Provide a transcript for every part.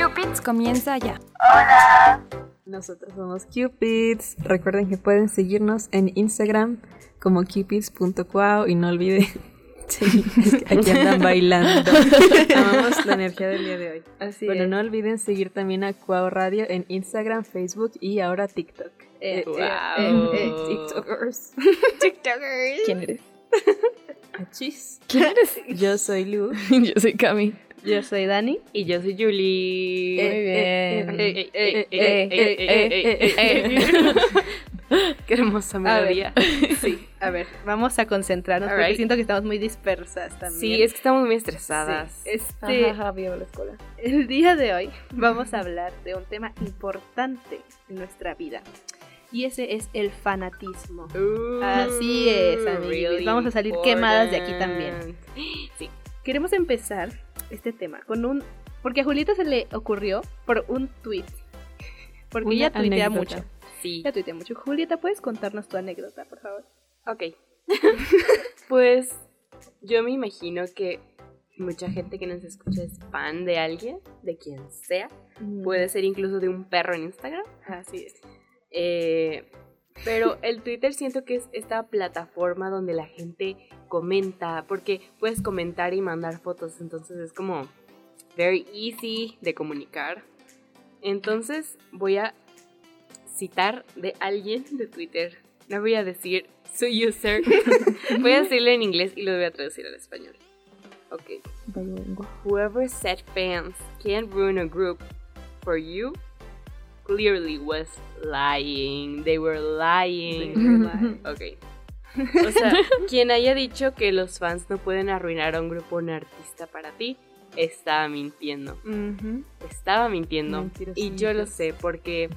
Cupids comienza ya. Hola. Nosotros somos Cupids. Recuerden que pueden seguirnos en Instagram como cupids.cuau y no olviden. Sí, es que aquí andan bailando. Amamos la energía del día de hoy. Así bueno, es. no olviden seguir también a Cuau Radio en Instagram, Facebook y ahora TikTok. Eh, Eh, eh, eh, TikTokers. TikTokers. ¿Quién eres? Achis. ¿Quién eres? Yo soy Lu. Yo soy Cami. Yo soy Dani. Y yo soy Julie. Muy bien. Eh, eh, Eh, eh, eh, eh, eh, eh, eh, eh. Qué hermosa melodía. Sí, a ver, vamos a concentrarnos porque siento que estamos muy dispersas también. Sí, es que estamos muy estresadas. Sí, Este, Ajá, ajá, vivo la escuela. el día de hoy vamos a hablar de un tema importante en nuestra vida. Y ese es el fanatismo. Ooh, Así es, amiguis. Vamos a salir quemadas de aquí también. Sí. Queremos empezar este tema con un... Porque a Julieta se le ocurrió por un tweet. Porque Una ella tuitea anécdota. mucho. Sí. Ella tuitea mucho. Julieta, ¿puedes contarnos tu anécdota, por favor? Ok. pues yo me imagino que mucha gente que nos escucha es fan de alguien, de quien sea. Puede ser incluso de un perro en Instagram. Así es. Eh, pero el Twitter siento que es esta plataforma donde la gente comenta, porque puedes comentar y mandar fotos, entonces es como very easy de comunicar. Entonces voy a citar de alguien de Twitter. No voy a decir su user. voy a decirlo en inglés y lo voy a traducir al español. Ok. Whoever said fans can't ruin a group for you clearly was lying. They were lying. Ok. O sea, quien haya dicho que los fans no pueden arruinar a un grupo o un artista para ti, estaba mintiendo. Estaba mintiendo. Y yo lo sé porque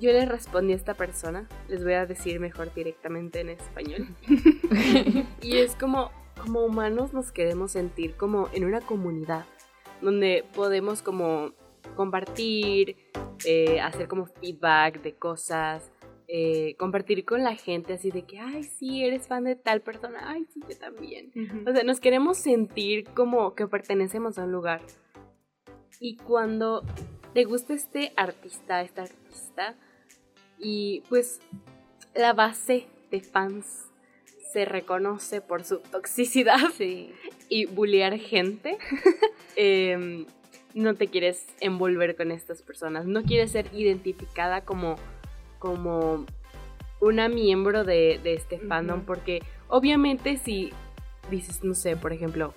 yo le respondí a esta persona. Les voy a decir mejor directamente en español. y es como, como humanos nos queremos sentir como en una comunidad donde podemos como compartir, eh, hacer como feedback de cosas, eh, compartir con la gente así de que, ay, sí, eres fan de tal persona, ay, sí, yo también. Ujú. O sea, nos queremos sentir como que pertenecemos a un lugar. Y cuando te gusta este artista, esta artista, y pues la base de fans se reconoce por su toxicidad Sí. y bullear gente, em, no te quieres envolver con estas personas, no quieres ser identificada como, como una miembro de, de este fandom, porque obviamente si dices, no sé, por ejemplo,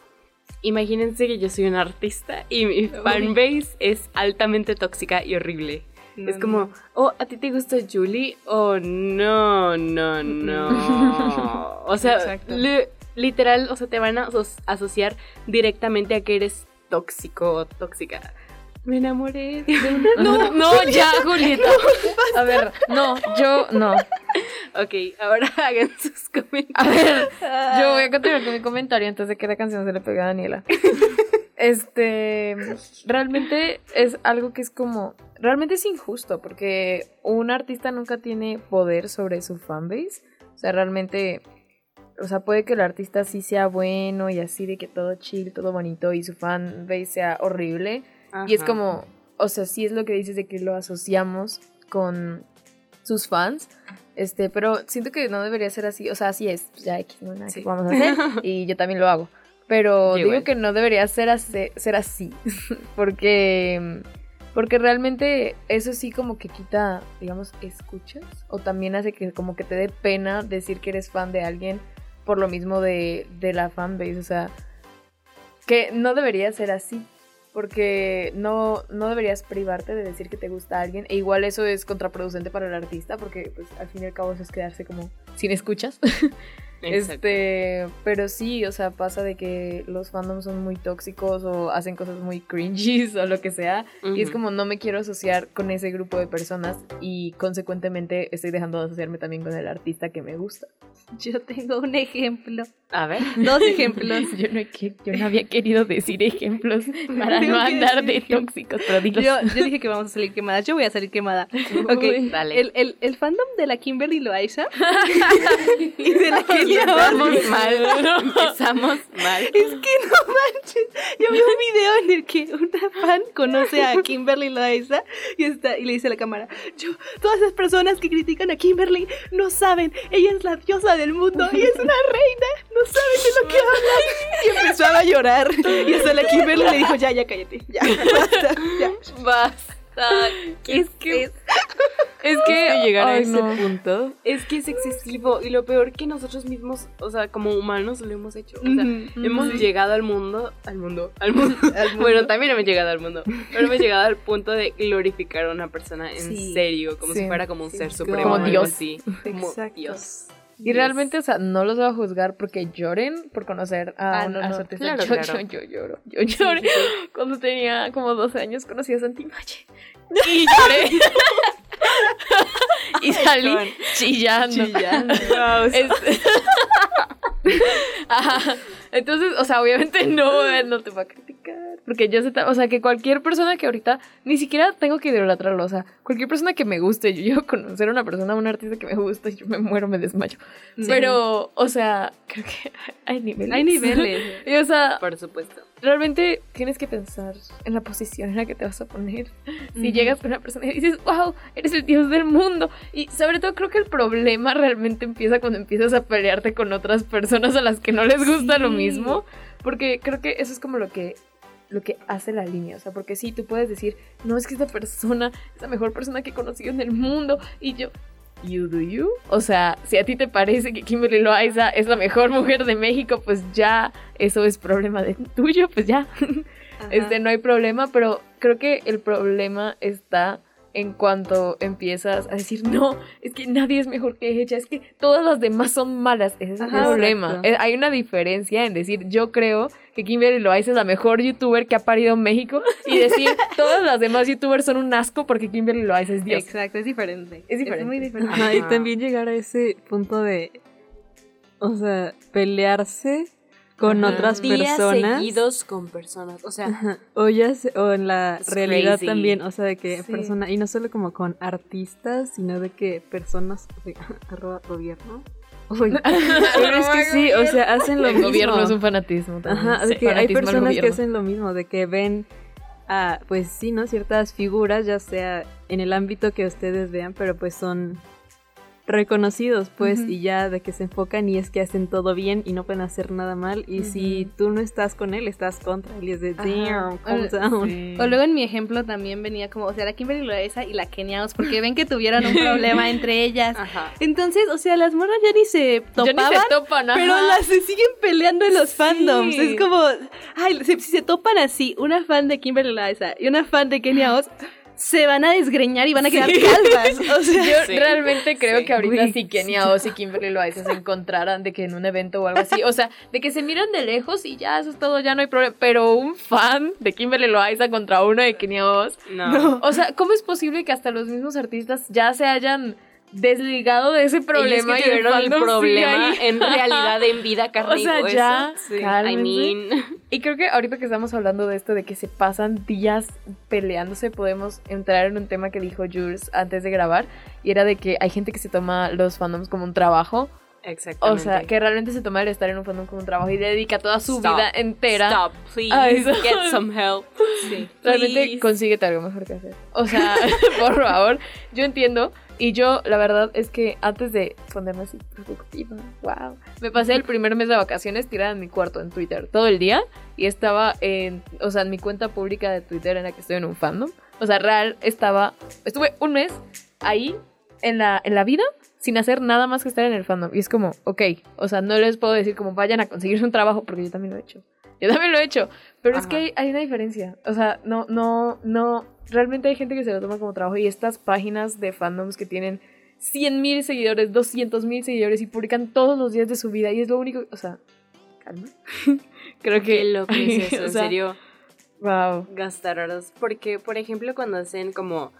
imagínense que yo soy una artista y mi fanbase es altamente tóxica y horrible. No, es como, no. oh, ¿a ti te gusta Julie? Oh, no, no, no. o sea, literal, o sea, te van a aso- asociar directamente a que eres tóxico o tóxica. Me enamoré de. No, no, ya, Julieta. A ver, no, yo no. Ok, ahora hagan sus comentarios. A ver, yo voy a continuar con mi comentario antes de que la canción se le pegue a Daniela. Este, realmente es algo que es como, realmente es injusto porque un artista nunca tiene poder sobre su fanbase. O sea, realmente, o sea, puede que el artista sí sea bueno y así de que todo chill, todo bonito y su fanbase sea horrible. Y es Ajá. como, o sea, sí es lo que dices de que lo asociamos con sus fans. Este, pero siento que no debería ser así. O sea, así es. Ya hay nada Sí. que vamos a hacer. Y yo también lo hago. Pero Yo digo igual. que no debería ser así, ser así. porque. Porque realmente eso sí como que quita, digamos, escuchas. O también hace que como que te dé pena decir que eres fan de alguien por lo mismo de, de la fanbase. O sea, que no debería ser así. Porque no, no deberías privarte de decir que te gusta a alguien. E igual eso es contraproducente para el artista. Porque pues al fin y al cabo eso es quedarse como sin escuchas. Exacto. Este, pero sí, o sea, pasa de que los fandoms son muy tóxicos o hacen cosas muy cringies o lo que sea. Y es como no me quiero asociar con ese grupo de personas y consecuentemente estoy dejando de asociarme también con el artista que me gusta. Yo tengo un ejemplo. A ver. Dos ejemplos. Yo no, que- yo no había querido decir ejemplos para no que andar de ejemplos. tóxicos, pero dilos. Yo, yo dije que vamos a salir quemadas. Yo voy a salir quemada. Ok. Dale. El, el, el fandom de la Kimberly Loaiza y de la Katy Empezamos mal. Empezamos mal. Es que no manches. Yo vi un video en el que una fan conoce a Kimberly Loaiza y, está, y le dice a la cámara, yo, todas las personas que critican a Kimberly no saben, ella es la diosa del mundo y es una reina, no saben de lo que hablan. Y empezó a llorar. Y hasta la Kimberly le dijo, ya, ya, cállate, ya, basta, ya. Basta. Es que, Es que llegar a ese no. punto. es que es excesivo. Y lo peor que nosotros mismos, o sea, como humanos lo hemos hecho. O sea, hemos llegado al mundo. Al mundo. Al mundo. Bueno, también hemos llegado al mundo. Pero hemos llegado al punto de glorificar a una persona en Sí. serio. Como Sí. si fuera como un ser supremo. Como Dios. así. Como. Dios. Y realmente, o sea, no los voy a juzgar porque lloren por conocer a, Ah, un- no, a no. su artista. Claro, yo, claro. yo, yo lloro. Yo lloré. Cuando tenía como 12 años conocí a Santimache. Y lloré. y salí chillando. Este- Ajá. Entonces, o sea, obviamente no, no te va a criticar. Porque yo sé, o sea, que cualquier persona que ahorita ni siquiera tengo que idolatrarlo. O sea, cualquier persona que me guste, yo llego a conocer a una persona, a un artista que me gusta y yo me muero, me desmayo. Pero, o sea, creo que hay niveles. Hay niveles. Y, o sea, Por supuesto. realmente tienes que pensar en la posición en la que te vas a poner. Si llegas con una persona y dices, wow, eres el dios del mundo. Y sobre todo creo que el problema realmente empieza cuando empiezas a pelearte con otras personas a las que no les gusta lo Sí. Mismo. Porque creo que eso es como lo que lo que hace la línea, o sea, porque sí, tú puedes decir, no, es que esta persona es la mejor persona que he conocido en el mundo, y yo, you do you, o sea, si a ti te parece que Kimberly Loaiza es la mejor mujer de México, pues ya, eso es problema de tuyo, pues ya, este, no hay problema, pero creo que el problema está en cuanto empiezas a decir, no, es que nadie es mejor que ella, es que todas las demás son malas. Ese es el problema. exacto. Eh, Hay una diferencia en decir, yo creo que Kimberly Loaiza es la mejor youtuber que ha parido en México y decir, todas las demás youtubers son un asco porque Kimberly Loaiza es Dios. Exacto, es diferente. Es diferente. muy diferente. Ajá, y también llegar a ese punto de, o sea, pelearse con Ajá. otras Días personas. seguidos con personas. O sea, Ajá, O ya se- o en la It's realidad crazy. también, o sea, de que Sí. persona, y no solo como con artistas, sino de que personas, arroba gobierno. Uy, pero es que sí, o sea, hacen lo el mismo. gobierno es un fanatismo también. Ajá, de Sí, que hay personas que hacen lo mismo, de que ven a, pues sí, ¿no? Ciertas figuras, ya sea en el ámbito que ustedes vean, pero pues son reconocidos, pues, y ya de que se enfocan y es que hacen todo bien y no pueden hacer nada mal, y si tú no estás con él, estás contra él, y es de, damn, calm down. Sí. O luego en mi ejemplo también venía como, o sea, la Kimberly Loaiza y la Keniaos, porque ven que tuvieron un problema entre ellas. ajá. Entonces, o sea, las morras ya ni se Ya ni topaban. se topan, ajá. Pero las se siguen peleando en los fandoms. Es como, ay, si, si se topan así, una fan de Kimberly Loaiza y una fan de Kenia Oz, se van a desgreñar y van a quedar calvas. O sea, Yo Sí. realmente creo Sí. que ahorita si Kenia Oz y Kimberly Loaiza se encontraran de que en un evento o algo así, o sea, de que se miran de lejos y ya eso es todo, ya no hay problema, pero un fan de Kimberly Loaiza contra uno de Kenia Oz, No. o sea, ¿cómo es posible que hasta los mismos artistas ya se hayan desligado de ese problema Ellos y que tuvieron el problema en realidad en vida carne O sea, y ya, Sí. I cálmense. mean, Y creo que ahorita que estamos hablando de esto, de que se pasan días peleándose, podemos entrar en un tema que dijo Jules antes de grabar, y era de que hay gente que se toma los fandoms como un trabajo, o exactamente. sea, que realmente se toma el estar en un fandom como un trabajo y dedica toda su Stop. vida entera. Stop, please. a eso. Get some help. Sí. Realmente Please. consíguete algo mejor que hacer. O sea, por favor, yo entiendo. Y yo, la verdad es que antes de ponerme así productiva, wow, me pasé el primer mes de vacaciones tirada en mi cuarto en Twitter todo el día y estaba en, o sea, en mi cuenta pública de Twitter en la que estoy en un fandom. O sea, real estaba, estuve un mes ahí en la, en la vida sin hacer nada más que estar en el fandom. Y es como, ok, o sea, no les puedo decir como vayan a conseguirse un trabajo porque yo también lo he hecho. Yo también lo he hecho. Pero es que hay, hay una diferencia. O sea, no, no, no. Realmente hay gente que se lo toma como trabajo y estas páginas de fandoms que tienen 100 mil seguidores, 200 mil seguidores y publican todos los días de su vida y es lo único. O sea, calma. Creo que. Qué loco es eso, o en serio. Wow. gastar horas. Porque, por ejemplo, cuando hacen como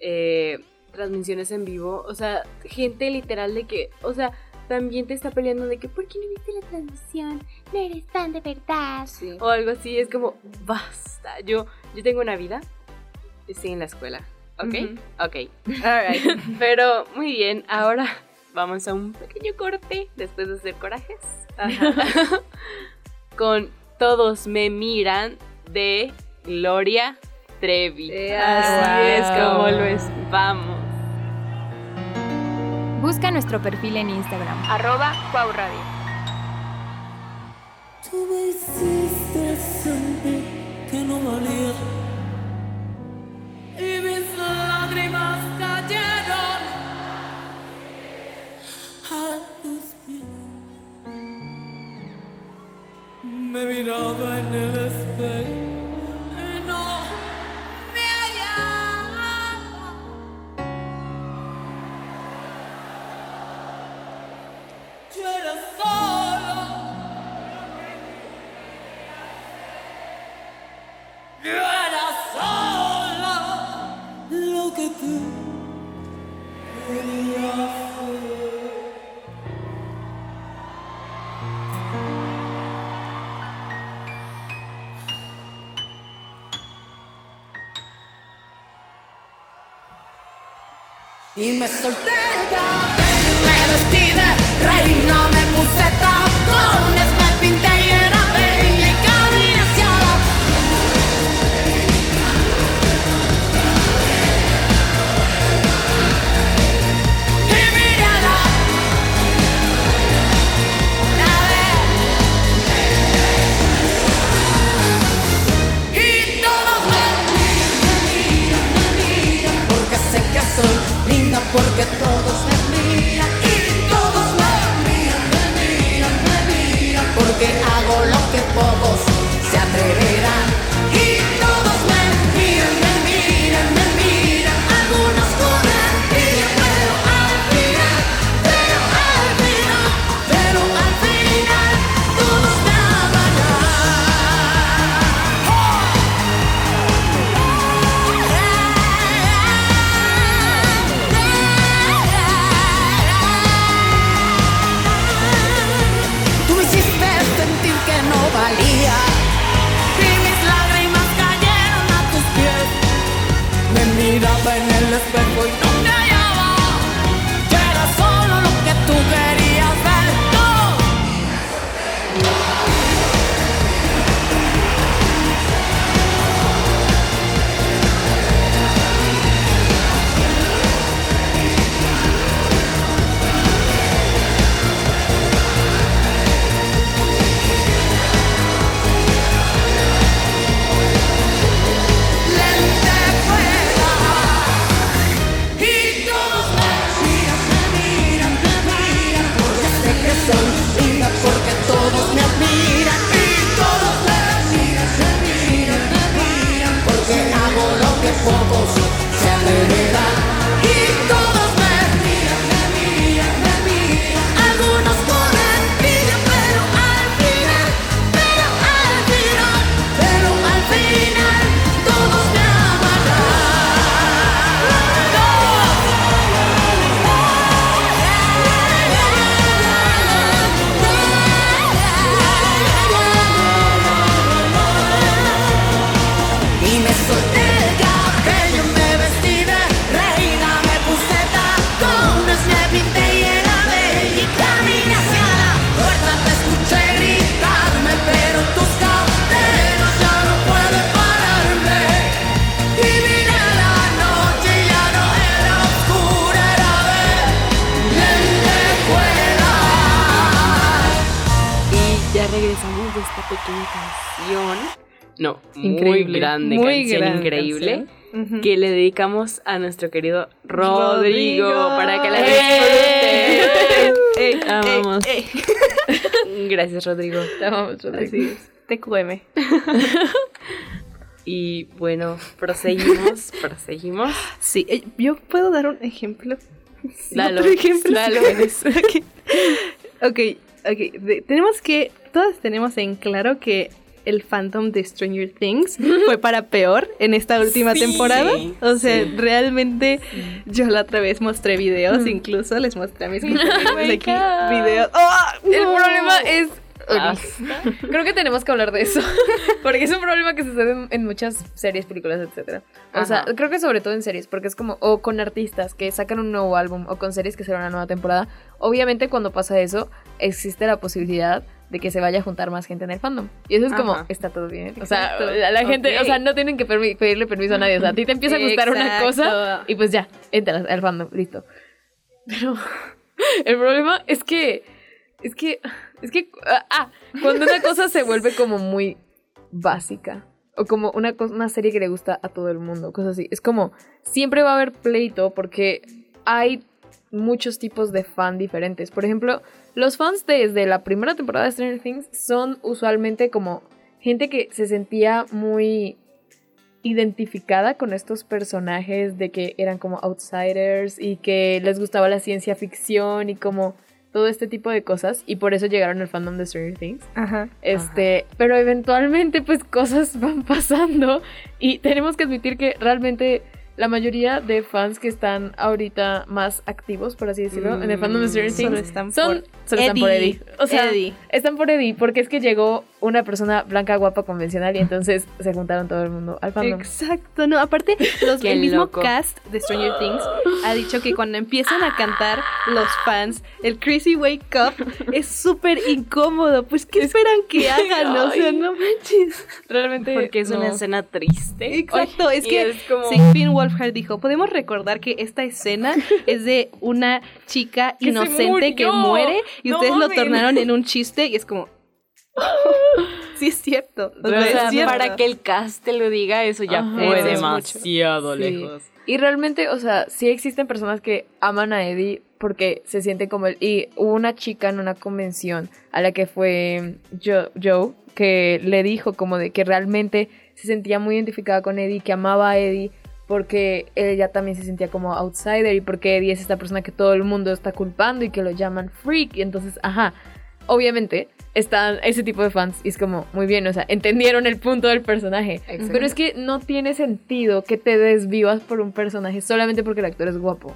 eh, transmisiones en vivo, o sea, gente literal de que, o sea, también te está peleando de que, ¿por qué no viste la transmisión? No eres tan de verdad. O algo así, es como, basta, yo, yo tengo una vida, estoy en la escuela, ¿ok? Uh. Ok, alright. Pero muy bien, ahora vamos a un pequeño corte después de hacer corajes. Con Todos me miran de Gloria Trevi. Yeah. Así es como lo es. Vamos. Busca nuestro perfil en Instagram, arroba Cuau Radio. Tú me hiciste sentir que no valía. Y mis lágrimas cayeron a tus pies. Me miraba en el Il mio no, increíble. muy grande, canción increíble. Que le dedicamos a nuestro querido Rodrigo, para que la ¡Eh! disfrute. ¡Eh! Amamos. ¡Eh! Gracias, Rodrigo. Te Rodrigo. TQM. y bueno, proseguimos, proseguimos. Sí, yo puedo dar un ejemplo. Dalo, ¿Otro ejemplo? dalo. ok, ok. okay. Tenemos que, todas tenemos en claro que el fandom de Stranger Things fue para peor en esta última sí, temporada. O sea, sí. realmente sí. yo la otra vez mostré videos, mm. incluso les mostré a mis oh compañeros aquí videos. ¡Oh! El problema es ah. Creo que tenemos que hablar de eso. Porque es un problema que sucede en, en muchas series, películas, etc. O Ajá. sea, creo que sobre todo en series, porque es como, o con artistas que sacan un nuevo álbum, o con series que será una nueva temporada. Obviamente, cuando pasa eso, existe la posibilidad de que se vaya a juntar más gente en el fandom. Y eso es como, Ajá. está todo bien. O sea, Exacto. la, la gente, Ok. o sea, no tienen que pedirle permiso a nadie. O sea, a ti te empieza a gustar una cosa Exacto. y pues ya, entras al fandom, listo. Pero el problema es que, es que, es que, ah, ah, cuando una cosa se vuelve como muy básica o como una, una serie que le gusta a todo el mundo, cosas así, es como, siempre va a haber pleito porque hay muchos tipos de fan diferentes. Por ejemplo, los fans desde la primera temporada de Stranger Things son usualmente como gente que se sentía muy identificada con estos personajes de que eran como outsiders y que les gustaba la ciencia ficción y como todo este tipo de cosas y por eso llegaron al fandom de Stranger Things. Ajá. Este, pero eventualmente pues cosas van pasando y tenemos que admitir que realmente la mayoría de fans que están ahorita más activos, por así decirlo, en el fandom de Stranger Solo Things están son, por solo están por Eddie. O sea, Eddie. están por Eddie porque es que llegó una persona blanca, guapa, convencional y entonces se juntaron todo el mundo al fandom. Exacto, no, aparte los, el mismo loco. cast de Stranger Things ha dicho que cuando empiezan a cantar los fans, el Crazy Wake Up es súper incómodo, pues ¿qué esperan que hagan? O sea, no manches. Realmente Porque es una escena triste. Exacto, es que es como- Wolfhard dijo, podemos recordar que esta escena es de una chica Que inocente que muere y No ustedes lo mames. tornaron en un chiste y es como... sí, es cierto. O sea, es cierto. para que el cast te lo diga, eso ya Ajá. fue demasiado Sí. lejos. Y realmente, o sea, sí existen personas que aman a Eddie porque se sienten como él. Y hubo una chica en una convención a la que fue Jo- Joe que le dijo como de que realmente se sentía muy identificada con Eddie, que amaba a Eddie porque ella también se sentía como outsider y porque Eddie es esta persona que todo el mundo está culpando y que lo llaman freak. Y entonces, ajá, obviamente están ese tipo de fans y es como muy bien, o sea, entendieron el punto del personaje. Pero es que no tiene sentido que te desvivas por un personaje solamente porque el actor es guapo.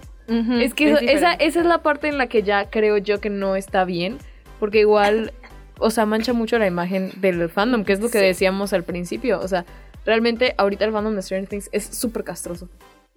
Es que es eso- esa, esa es la parte en la que ya creo yo que no está bien, porque igual, o sea, mancha mucho la imagen del fandom, que es lo que decíamos al principio. O sea, realmente ahorita el fandom de Stranger Things es súper castroso.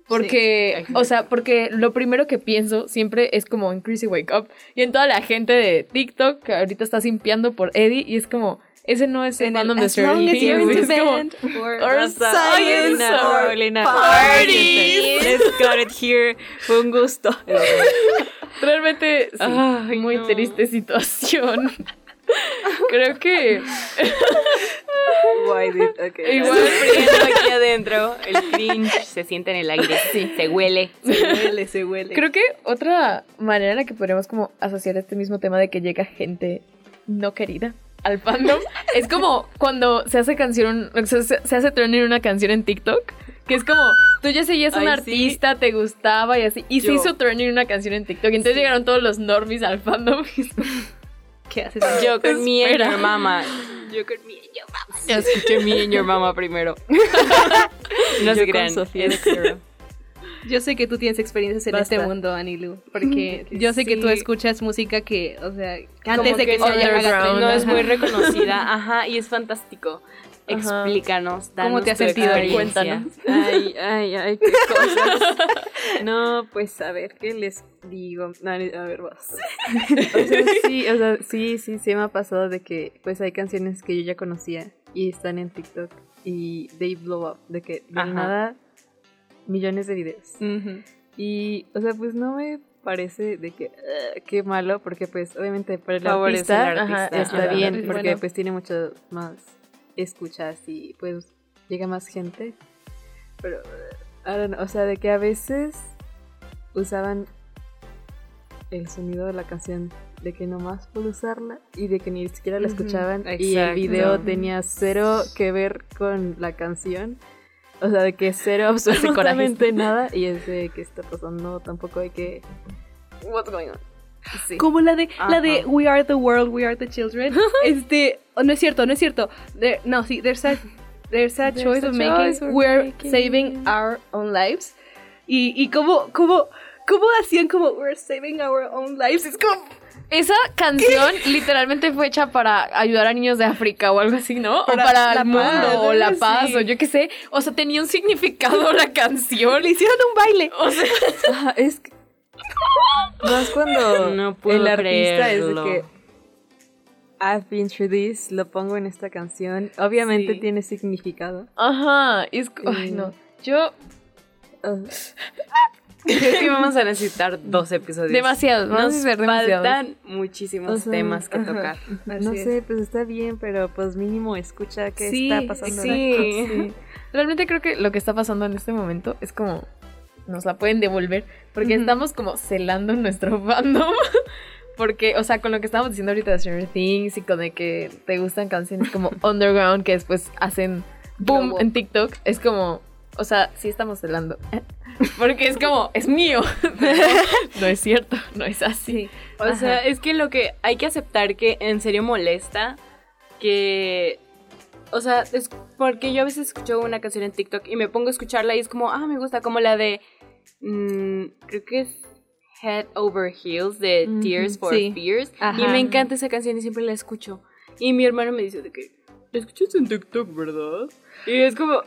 Porque, Sí. o sea, porque lo primero que pienso siempre es como en Crazy Wake Up y en toda la gente de TikTok que ahorita está simpiando por Eddie y es como, ese no es el fandom de Stranger Things. Es como, band or- or science or Carolina, parties. Let's got it here. Fue un gusto. Realmente, sí, Ay, muy no. triste situación. Creo que Why did- okay. Igual- aquí adentro. El cringe se siente en el aire. Sí. Se huele. Se huele, se huele. creo que otra manera en la que podríamos como asociar este mismo tema de que llega gente no querida al fandom es como cuando se hace canción, o sea, se, se hace trending una canción en TikTok. Que es como, tú ya seguías a un Ay, sí. artista, te gustaba y así. Y se Yo. hizo trending una canción en TikTok. Y entonces llegaron todos los normies al fandom. ¿Qué haces? Yo con mi mama. Yo con mi and your mama. Yo escuché mi and your mama primero. no se crean. Sofía. Yo sé que tú tienes experiencias en Basta. este mundo, Anilu, porque yo sé que tú Sí. escuchas música que, o sea, Como antes de que, se haga underground, No es muy reconocida. Ajá, y es fantástico. Explícanos. ¿Cómo te has sentido ahí? experiencia. Ay, ay, ay, qué cosas. No, pues a ver, ¿qué les digo? A ver, vas. O sea, sí, o sea, sí, sí, sí me ha pasado de que pues hay canciones que yo ya conocía y están en TikTok y they blow up, de que de Ajá. nada millones de videos. Y, o sea, pues no me parece de que "Ugh, qué malo, porque pues obviamente para el artista, artista. está Ajá. bien, porque bueno. pues tiene mucho más escuchas y pues llega más gente. Pero, I don't know, o sea, de que a veces usaban el sonido de la canción de que nomás por usarla y de que ni siquiera la escuchaban y el video tenía cero que ver con la canción. O sea, de que cero absolutamente nada y es de que está pasando tampoco de que what's going on. Sí. Como la de, la de. We Are the World, We Are the Children. este, oh, no es cierto, no es cierto. There- no, sí, there's a, there's a There's choice a of choice making, we're making. saving our own lives. Y, y como, como, como hacían como we're saving our own lives. Es como, Esa canción literalmente fue hecha para ayudar a niños de África o algo así, ¿no? Para o para el mundo, paz, o la sí. paz, o yo qué sé. O sea, tenía un significado la canción. Le hicieron un baile. O sea, Ajá, es. Más cuando No puedo el artista es de que I've been through this, lo pongo en esta canción. Obviamente Sí. tiene significado. ajá. es- ay, no. Yo, Uh, Creo que vamos a necesitar dos episodios. demasiado. Vamos Nos a hacer demasiado. faltan muchísimos O sea, temas que ajá. tocar. no es. sé, pues está bien, pero pues mínimo escucha qué Sí, está pasando. sí. Sí. Realmente creo que lo que está pasando en este momento es como nos la pueden devolver porque estamos como celando nuestro fandom. Porque, o sea, con lo que estábamos diciendo ahorita de Stranger Things y con de que te gustan canciones como Underground que después hacen boom en TikTok, es como, o sea, sí estamos celando. Porque es como, es mío. No es cierto, no es así. O sea, es que lo que hay que aceptar que en serio molesta que... O sea, es porque yo a veces escucho una canción en TikTok y me pongo a escucharla y es como, ah, me gusta, como la de... mm, creo que es Head Over Heels de Ujú, Tears for sí. Fears. Y Ajá. me encanta esa canción y siempre la escucho. Y mi hermano me dice de que, ¿la escuchas en TikTok, verdad? Y es como,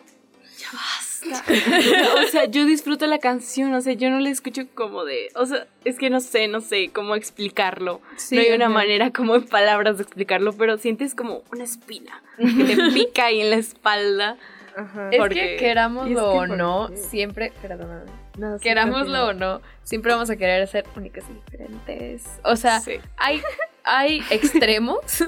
ya basta. o sea, yo disfruto la canción, o sea, yo no la escucho como de, o sea, es que no sé, no sé cómo explicarlo. Sí, no hay una ajá. manera como en palabras de explicarlo, pero sientes como una espina que te pica ahí en la espalda. Es Porque- que querámoslo y es que o ¿por no, siempre, perdóname. No, querámoslo o no, siempre vamos a querer ser únicas y diferentes. O sea, Sí. hay, hay extremos,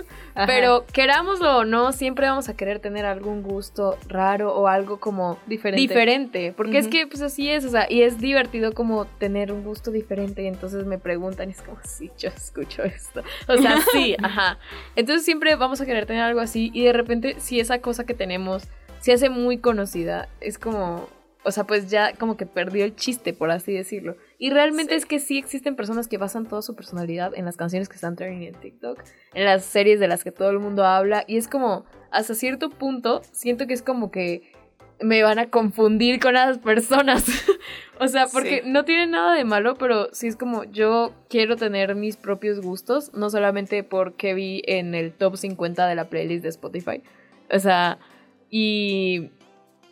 pero querámoslo o no, siempre vamos a querer tener algún gusto raro o algo como Diferente. diferente. Porque es que pues así es, o sea, y es divertido como tener un gusto diferente y entonces me preguntan y es como, sí, yo escucho esto. O sea, sí, ajá. Entonces siempre vamos a querer tener algo así y de repente si esa cosa que tenemos se hace muy conocida, es como, o sea, pues ya como que perdió el chiste, por así decirlo. Y realmente es que sí existen personas que basan toda su personalidad en las canciones que están trending en TikTok, en las series de las que todo el mundo habla y es como, hasta cierto punto, siento que es como que me van a confundir con las personas. o sea, porque Sí. no tiene nada de malo, pero sí es como yo quiero tener mis propios gustos, no solamente porque vi en el top 50 de la playlist de Spotify. O sea, y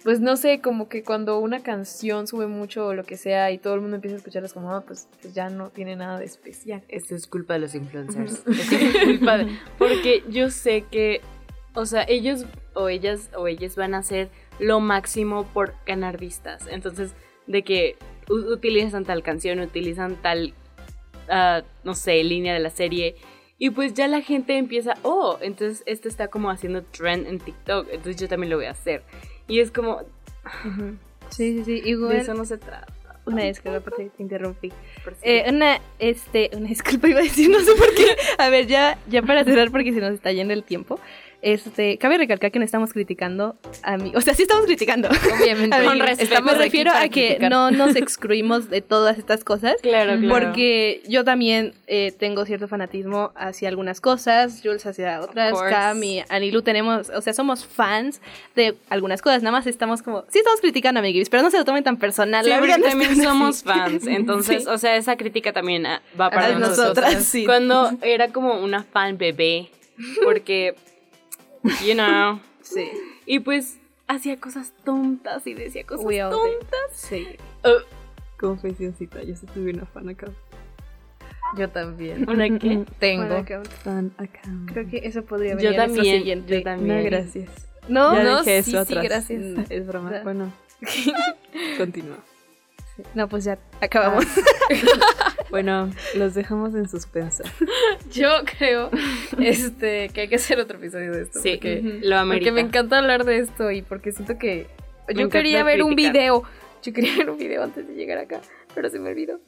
pues no sé, como que cuando una canción sube mucho o lo que sea y todo el mundo empieza a escucharlas como, ah, pues, pues ya no tiene nada de especial. Esto es culpa de los influencers. Esto es culpa de... Porque yo sé que, o sea, ellos o ellas o ellas van a hacer lo máximo por ganar vistas. Entonces, de que utilizan tal canción, utilizan tal, ah, no sé, línea de la serie. Y pues ya la gente empieza, oh, entonces este está como haciendo trend en TikTok, entonces yo también lo voy a hacer. Y es como, Sí, sí, sí. de eso no se trata. una disculpa porque te interrumpí. Eh, una, este, una disculpa iba a decir, no sé por qué. A ver, ya, ya para cerrar porque se nos está yendo el tiempo. Este, cabe recalcar que no estamos criticando a mí. O sea, sí estamos criticando. Obviamente, A ver, con respeto. me refiero a que criticar. no nos excluimos de todas estas cosas. claro, claro. Porque yo también eh, tengo cierto fanatismo hacia algunas cosas, Jules hacia otras. Cam y Anilu tenemos, o sea, somos fans de algunas cosas, nada más estamos como, sí estamos criticando a Miguel, pero no se lo tomen tan personal, Sí, la verdad también somos así. fans, entonces, Sí. o sea, esa crítica también ah, va para A nosotros. nosotras, sí. Cuando era como una fan bebé, porque, you know, Sí. y pues hacía cosas tontas y decía cosas tontas. Sí. Confesioncita, yo sí tuve una fan account. Yo también. ¿Una qué? Tengo. Fan account. creo que eso podría Yo venir nuestro también, siguiente. yo también. No, gracias. No, ya no, dejé sí, eso sí, atrás. gracias. Mm, Es broma. Bueno, continúa. no, pues ya acabamos. Bueno, los dejamos en suspenso. Yo creo este, que hay que hacer otro episodio de esto. Sí, porque, lo amerita. porque me encanta hablar de esto y porque siento que Me yo quería ver un video. Yo quería ver un video antes de llegar acá, pero se me olvidó.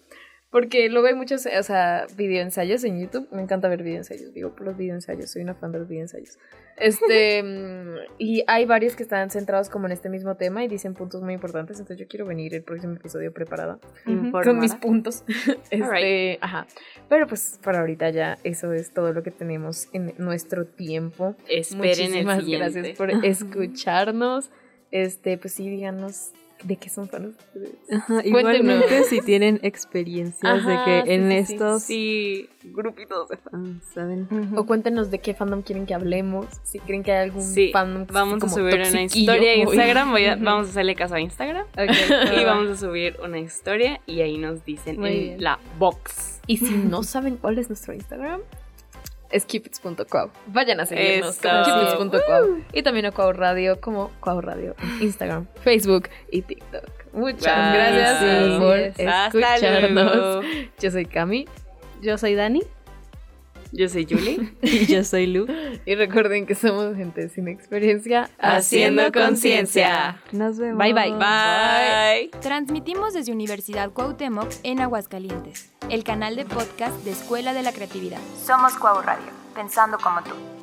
Porque lo veo muchos, o sea, videoensayos en YouTube. Me encanta ver videoensayos. Digo, por los videoensayos. Soy una fan de los videoensayos. Este, mm, y hay varios que están centrados como en este mismo tema y dicen puntos muy importantes. Entonces yo quiero venir el próximo episodio preparada Informada. con mis puntos. este, Alright. ajá. Pero pues para ahorita ya eso es todo lo que tenemos en nuestro tiempo. Esperen el Muchísimas siguiente. gracias por escucharnos. Este, pues sí, díganos ¿De qué son fans ustedes? Ajá, Cuéntenos. igualmente si tienen experiencias Ajá, de que sí, en sí, estos Sí. grupitos de fans, ¿saben? O cuéntenos de qué fandom quieren que hablemos. Si creen que hay algún Sí, fandom que Vamos a subir una historia en. Instagram. voy a- vamos a hacerle caso a Instagram. y vamos a subir una historia y ahí nos dicen Muy en bien. la box. Y si no saben cuál es nuestro Instagram, es cupids.cuau. Vayan a seguirnos cupids.cuau. Y también a Cuau Radio como Cuau Radio en Instagram, Facebook y TikTok. Muchas gracias Sí. por Hasta escucharnos. luego. Yo soy Cami Yo soy Dani. Yo soy Julie. Y yo soy Lu. y recuerden que somos gente sin experiencia Haciendo conciencia. Nos vemos. Bye, bye. Bye. Transmitimos desde Universidad Cuauhtémoc en Aguascalientes, el canal de podcast de Escuela de la Creatividad. Somos Cuau Radio, pensando como tú.